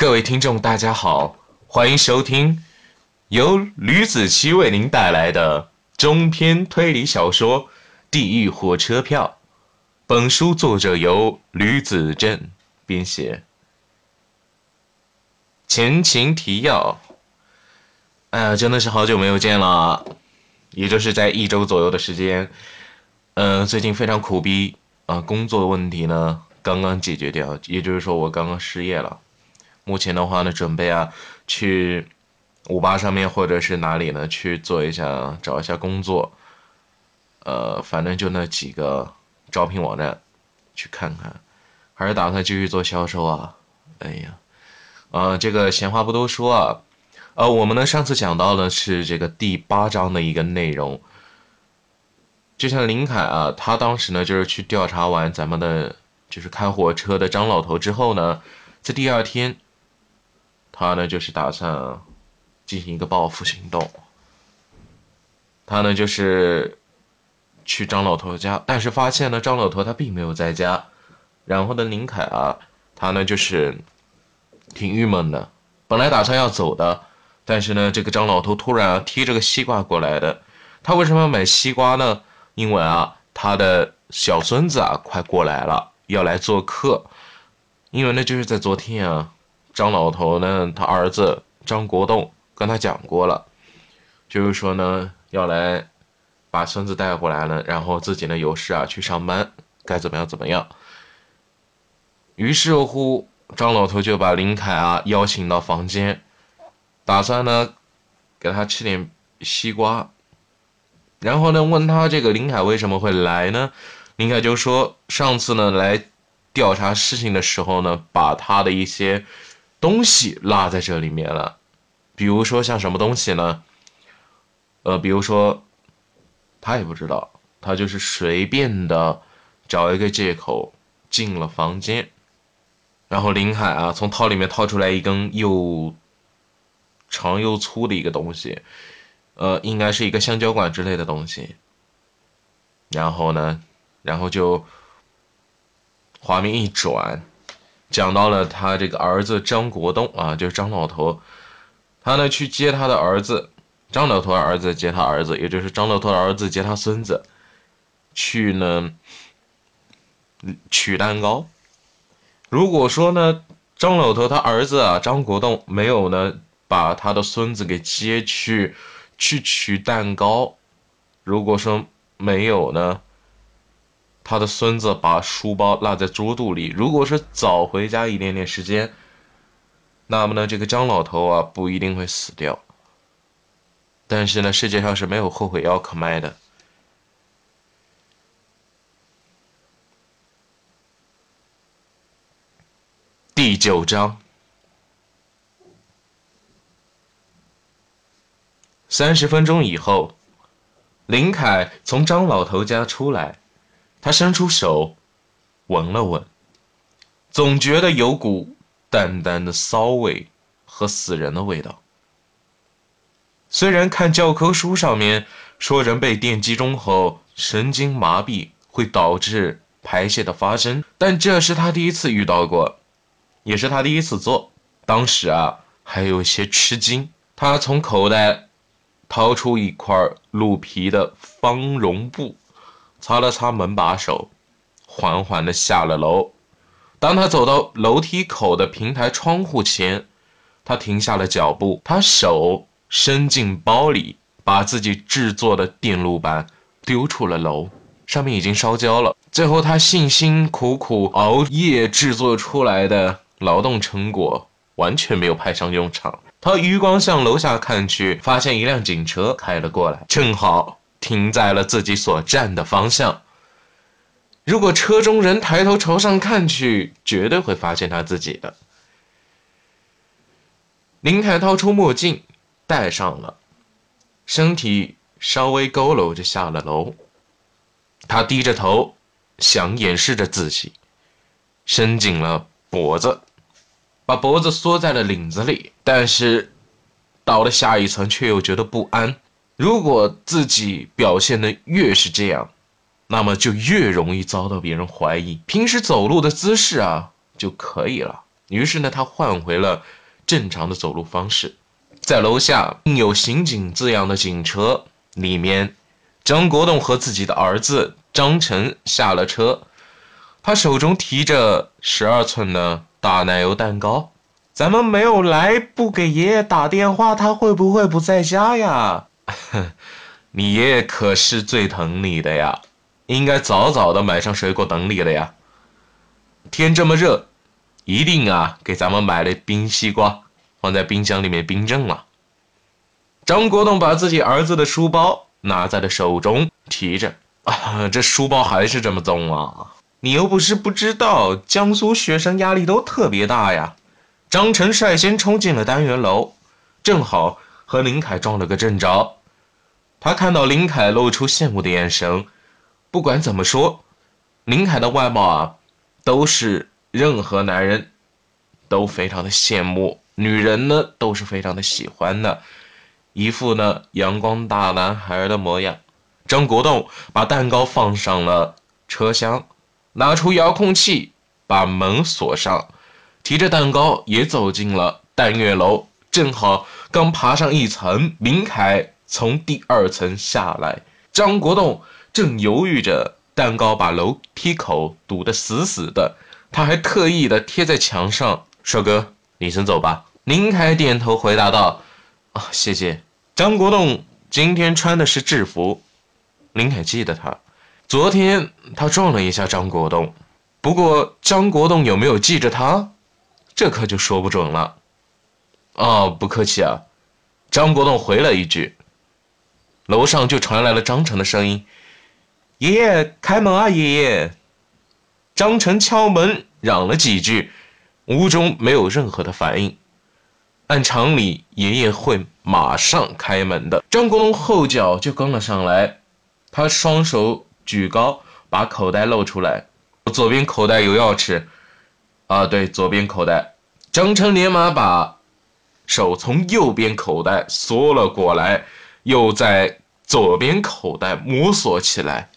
各位听众，大家好，欢迎收听由吕子柒为您带来的中篇推理小说《地狱火车票》。本书作者由吕子正编写。前情提要：哎呀，真的是好久没有见了，也就是在一周左右的时间。嗯，最近非常苦逼啊，工作问题呢刚刚解决掉，也就是说我刚刚失业了。目前的话呢，准备啊去五八上面或者是哪里呢去做一下找一下工作，呃，反正就那几个招聘网站去看看，还是打算继续做销售啊。哎呀，呃，这个闲话不多说啊，呃，我们呢上次讲到的是这个第八章的一个内容，就像林凯啊，他当时呢就是去调查完咱们的就是开火车的张老头之后呢，在第二天。他呢，就是打算进行一个报复行动。他呢，就是去张老头家，但是发现呢，张老头他并没有在家。然后呢，林凯啊，他呢就是挺郁闷的。本来打算要走的，但是呢，这个张老头突然啊提着个西瓜过来的。他为什么要买西瓜呢？因为啊，他的小孙子啊快过来了，要来做客。因为呢，就是在昨天啊。张老头呢，他儿子张国栋跟他讲过了，就是说呢，要来把孙子带过来了，然后自己呢有事啊去上班，该怎么样怎么样。于是乎，张老头就把林凯啊邀请到房间，打算呢给他吃点西瓜，然后呢问他这个林凯为什么会来呢？林凯就说上次呢来调查事情的时候呢，把他的一些。东西落在这里面了，比如说像什么东西呢？呃，比如说他也不知道，他就是随便的找一个借口进了房间，然后林海啊从套里面掏出来一根又长又粗的一个东西，呃，应该是一个橡胶管之类的东西，然后呢，然后就画面一转。讲到了他这个儿子张国栋啊，就是张老头，他呢去接他的儿子，张老头的儿子接他儿子，也就是张老头的儿子接他孙子，去呢取蛋糕。如果说呢张老头他儿子啊张国栋没有呢把他的孙子给接去去取蛋糕，如果说没有呢？他的孙子把书包落在桌肚里。如果是早回家一点点时间，那么呢，这个张老头啊不一定会死掉。但是呢，世界上是没有后悔药可卖的。第九章，三十分钟以后，林凯从张老头家出来。他伸出手，闻了闻，总觉得有股淡淡的骚味和死人的味道。虽然看教科书上面说人被电击中后神经麻痹会导致排泄的发生，但这是他第一次遇到过，也是他第一次做。当时啊，还有些吃惊。他从口袋掏出一块鹿皮的方绒布。擦了擦门把手，缓缓地下了楼。当他走到楼梯口的平台窗户前，他停下了脚步。他手伸进包里，把自己制作的电路板丢出了楼，上面已经烧焦了。最后，他辛辛苦苦熬夜制作出来的劳动成果完全没有派上用场。他余光向楼下看去，发现一辆警车开了过来，正好。停在了自己所站的方向。如果车中人抬头朝上看去，绝对会发现他自己的。林凯掏出墨镜，戴上了，身体稍微佝偻着下了楼。他低着头，想掩饰着自己，伸紧了脖子，把脖子缩在了领子里。但是到了下一层，却又觉得不安。如果自己表现的越是这样，那么就越容易遭到别人怀疑。平时走路的姿势啊就可以了。于是呢，他换回了正常的走路方式。在楼下印有“刑警”字样的警车里面，张国栋和自己的儿子张晨下了车，他手中提着十二寸的大奶油蛋糕。咱们没有来，不给爷爷打电话，他会不会不在家呀？你爷爷可是最疼你的呀，应该早早的买上水果等你了呀。天这么热，一定啊给咱们买了冰西瓜，放在冰箱里面冰镇了。张国栋把自己儿子的书包拿在了手中，提着啊，这书包还是这么重啊！你又不是不知道，江苏学生压力都特别大呀。张晨率先冲进了单元楼，正好和林凯撞了个正着。他看到林凯露出羡慕的眼神。不管怎么说，林凯的外貌啊，都是任何男人都非常的羡慕，女人呢都是非常的喜欢的，一副呢阳光大男孩的模样。张国栋把蛋糕放上了车厢，拿出遥控器把门锁上。提着蛋糕也走进了单元楼，正好刚爬上一层，林凯从第二层下来，张国栋正犹豫着，蛋糕把楼梯口堵得死死的，他还特意的贴在墙上。帅哥，你先走吧。林凯点头回答道：“啊，谢谢。”张国栋今天穿的是制服，林凯记得他，昨天他撞了一下张国栋，不过张国栋有没有记着他？这可就说不准了。哦，不客气啊，张国栋回了一句。楼上就传来了张成的声音：“爷爷，开门啊，爷爷！”张成敲门嚷了几句，屋中没有任何的反应。按常理，爷爷会马上开门的。张国栋后脚就跟了上来，他双手举高，把口袋露出来，左边口袋有钥匙。啊，对，左边口袋，张成连忙把手从右边口袋缩了过来，又在左边口袋摸索起来，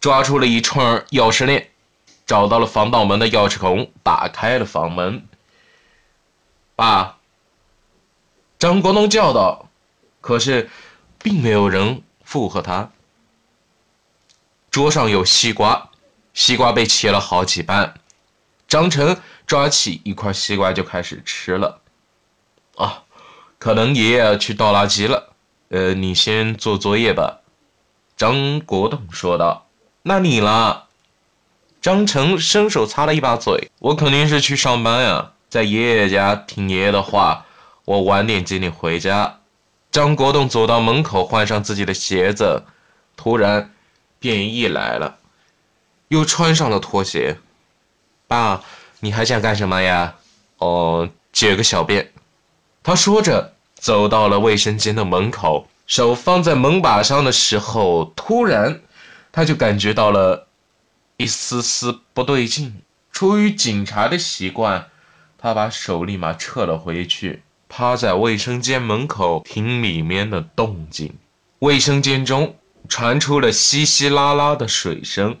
抓出了一串钥匙链，找到了防盗门的钥匙孔，打开了房门。爸，张国栋叫道，可是并没有人附和他。桌上有西瓜，西瓜被切了好几半。张成抓起一块西瓜就开始吃了，啊，可能爷爷去倒垃圾了，呃，你先做作业吧。”张国栋说道。“那你了？”张成伸手擦了一把嘴，“我肯定是去上班呀，在爷爷家听爷爷的话，我晚点接你回家。”张国栋走到门口，换上自己的鞋子，突然便意来了，又穿上了拖鞋。爸，你还想干什么呀？哦，解个小便。他说着，走到了卫生间的门口，手放在门把上的时候，突然，他就感觉到了一丝丝不对劲。出于警察的习惯，他把手立马撤了回去，趴在卫生间门口听里面的动静。卫生间中传出了稀稀拉拉的水声。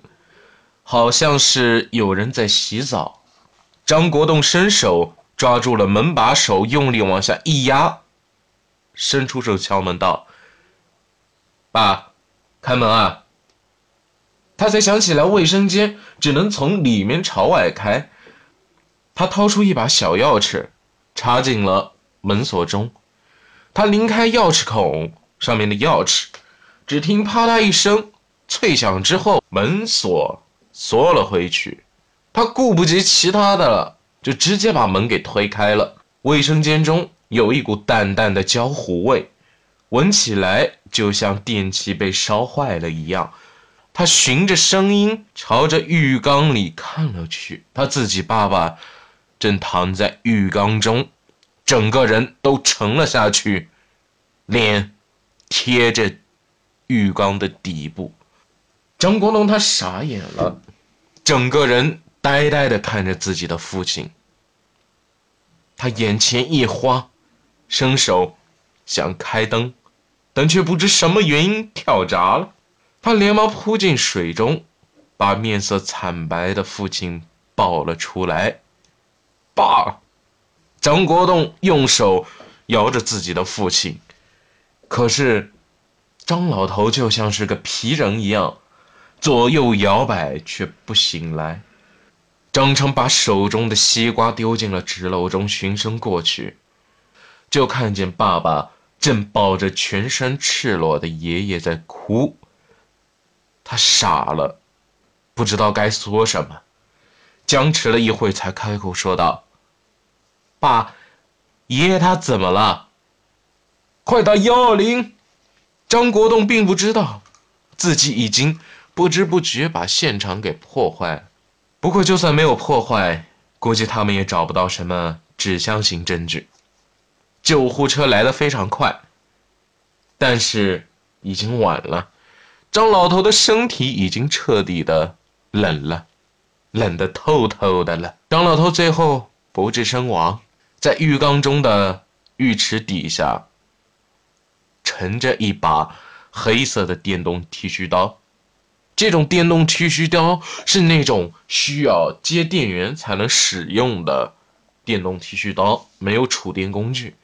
好像是有人在洗澡，张国栋伸手抓住了门把手，用力往下一压，伸出手敲门道：“爸，开门啊！”他才想起来卫生间只能从里面朝外开，他掏出一把小钥匙，插进了门锁中，他拧开钥匙孔上面的钥匙，只听啪嗒一声脆响之后，门锁。缩了回去，他顾不及其他的了，就直接把门给推开了。卫生间中有一股淡淡的焦糊味，闻起来就像电器被烧坏了一样。他循着声音朝着浴缸里看了去，他自己爸爸正躺在浴缸中，整个人都沉了下去，脸贴着浴缸的底部。张国龙他傻眼了，整个人呆呆的看着自己的父亲。他眼前一花，伸手想开灯，但却不知什么原因跳闸了。他连忙扑进水中，把面色惨白的父亲抱了出来。爸！张国栋用手摇着自己的父亲，可是张老头就像是个皮人一样，左右摇摆却不醒来。张成把手中的西瓜丢进了纸篓中，循声过去，就看见爸爸正抱着全身赤裸的爷爷在哭。他傻了，不知道该说什么，僵持了一会才开口说道。爸，爷爷他怎么了？快打幺二零！张国栋并不知道，自己已经不知不觉把现场给破坏。不过就算没有破坏，估计他们也找不到什么指向性证据。救护车来的非常快，但是已经晚了。张老头的身体已经彻底的冷了，冷得透透的了。张老头最后不治身亡。在浴缸中的浴池底下，盛着一把黑色的电动剃须刀。这种电动剃须刀是那种需要接电源才能使用的电动剃须刀，没有触电工具。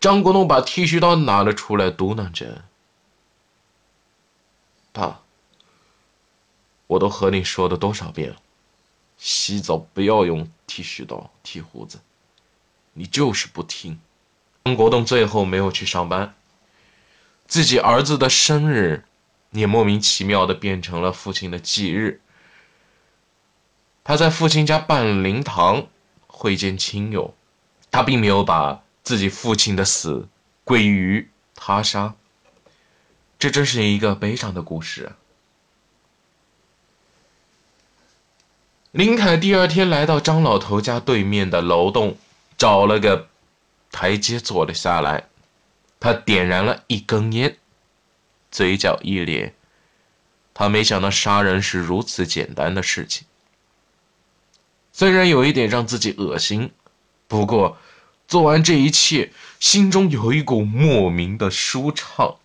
张国栋把剃须刀拿了出来，嘟囔着：“爸，我都和你说的多少遍了，洗澡不要用剃须刀剃胡子。”你就是不听。张国栋最后没有去上班，自己儿子的生日也莫名其妙的变成了父亲的忌日。他在父亲家办灵堂，会见亲友，他并没有把自己父亲的死归于他杀。这真是一个悲伤的故事。林凯第二天来到张老头家对面的楼栋。找了个台阶坐了下来，他点燃了一根烟，嘴角一咧。他没想到杀人是如此简单的事情，虽然有一点让自己恶心，不过做完这一切，心中有一股莫名的舒畅，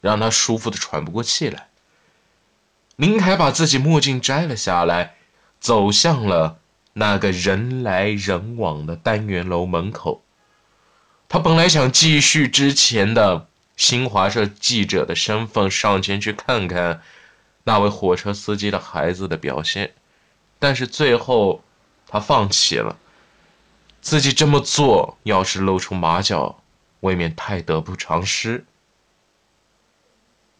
让他舒服的喘不过气来。林凯把自己墨镜摘了下来，走向了。那个人来人往的单元楼门口，他本来想继续之前的新华社记者的身份上前去看看那位火车司机的孩子的表现，但是最后他放弃了。自己这么做，要是露出马脚，未免太得不偿失。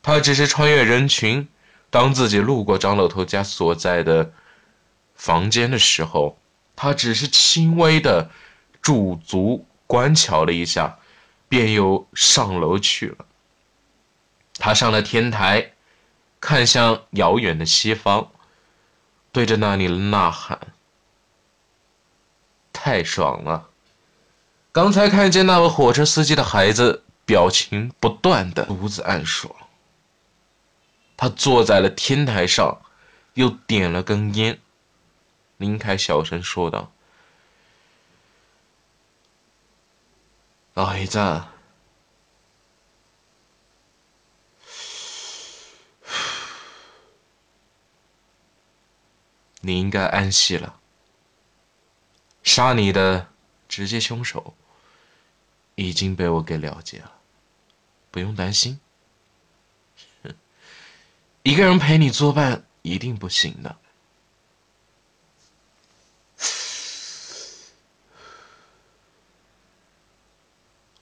他只是穿越人群，当自己路过张老头家所在的。房间的时候，他只是轻微的驻足观瞧了一下，便又上楼去了。他上了天台，看向遥远的西方，对着那里呐喊：“太爽了！”刚才看见那位火车司机的孩子，表情不断的独自暗爽。他坐在了天台上，又点了根烟。林凯小声说道：“儿子，你应该安息了。杀你的直接凶手已经被我给了结了，不用担心。一个人陪你作伴一定不行的。”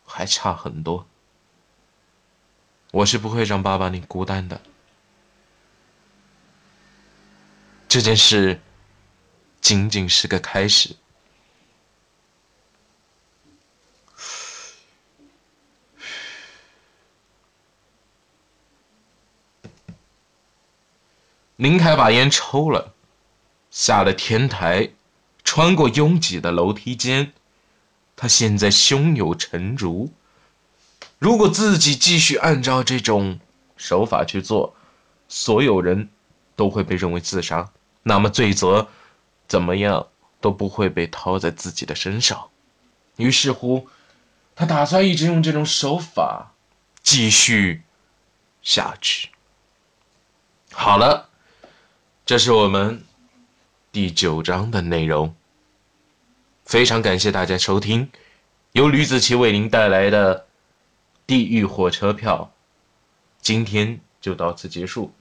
还差很多，我是不会让爸爸你孤单的。这件事仅仅是个开始。林凯把烟抽了，下了天台，穿过拥挤的楼梯间。他现在胸有成竹，如果自己继续按照这种手法去做，所有人都会被认为自杀，那么罪责怎么样都不会被掏在自己的身上。于是乎，他打算一直用这种手法继续下去。好了，这是我们第九章的内容。非常感谢大家收听，由吕子奇为您带来的《地狱火车票》，今天就到此结束。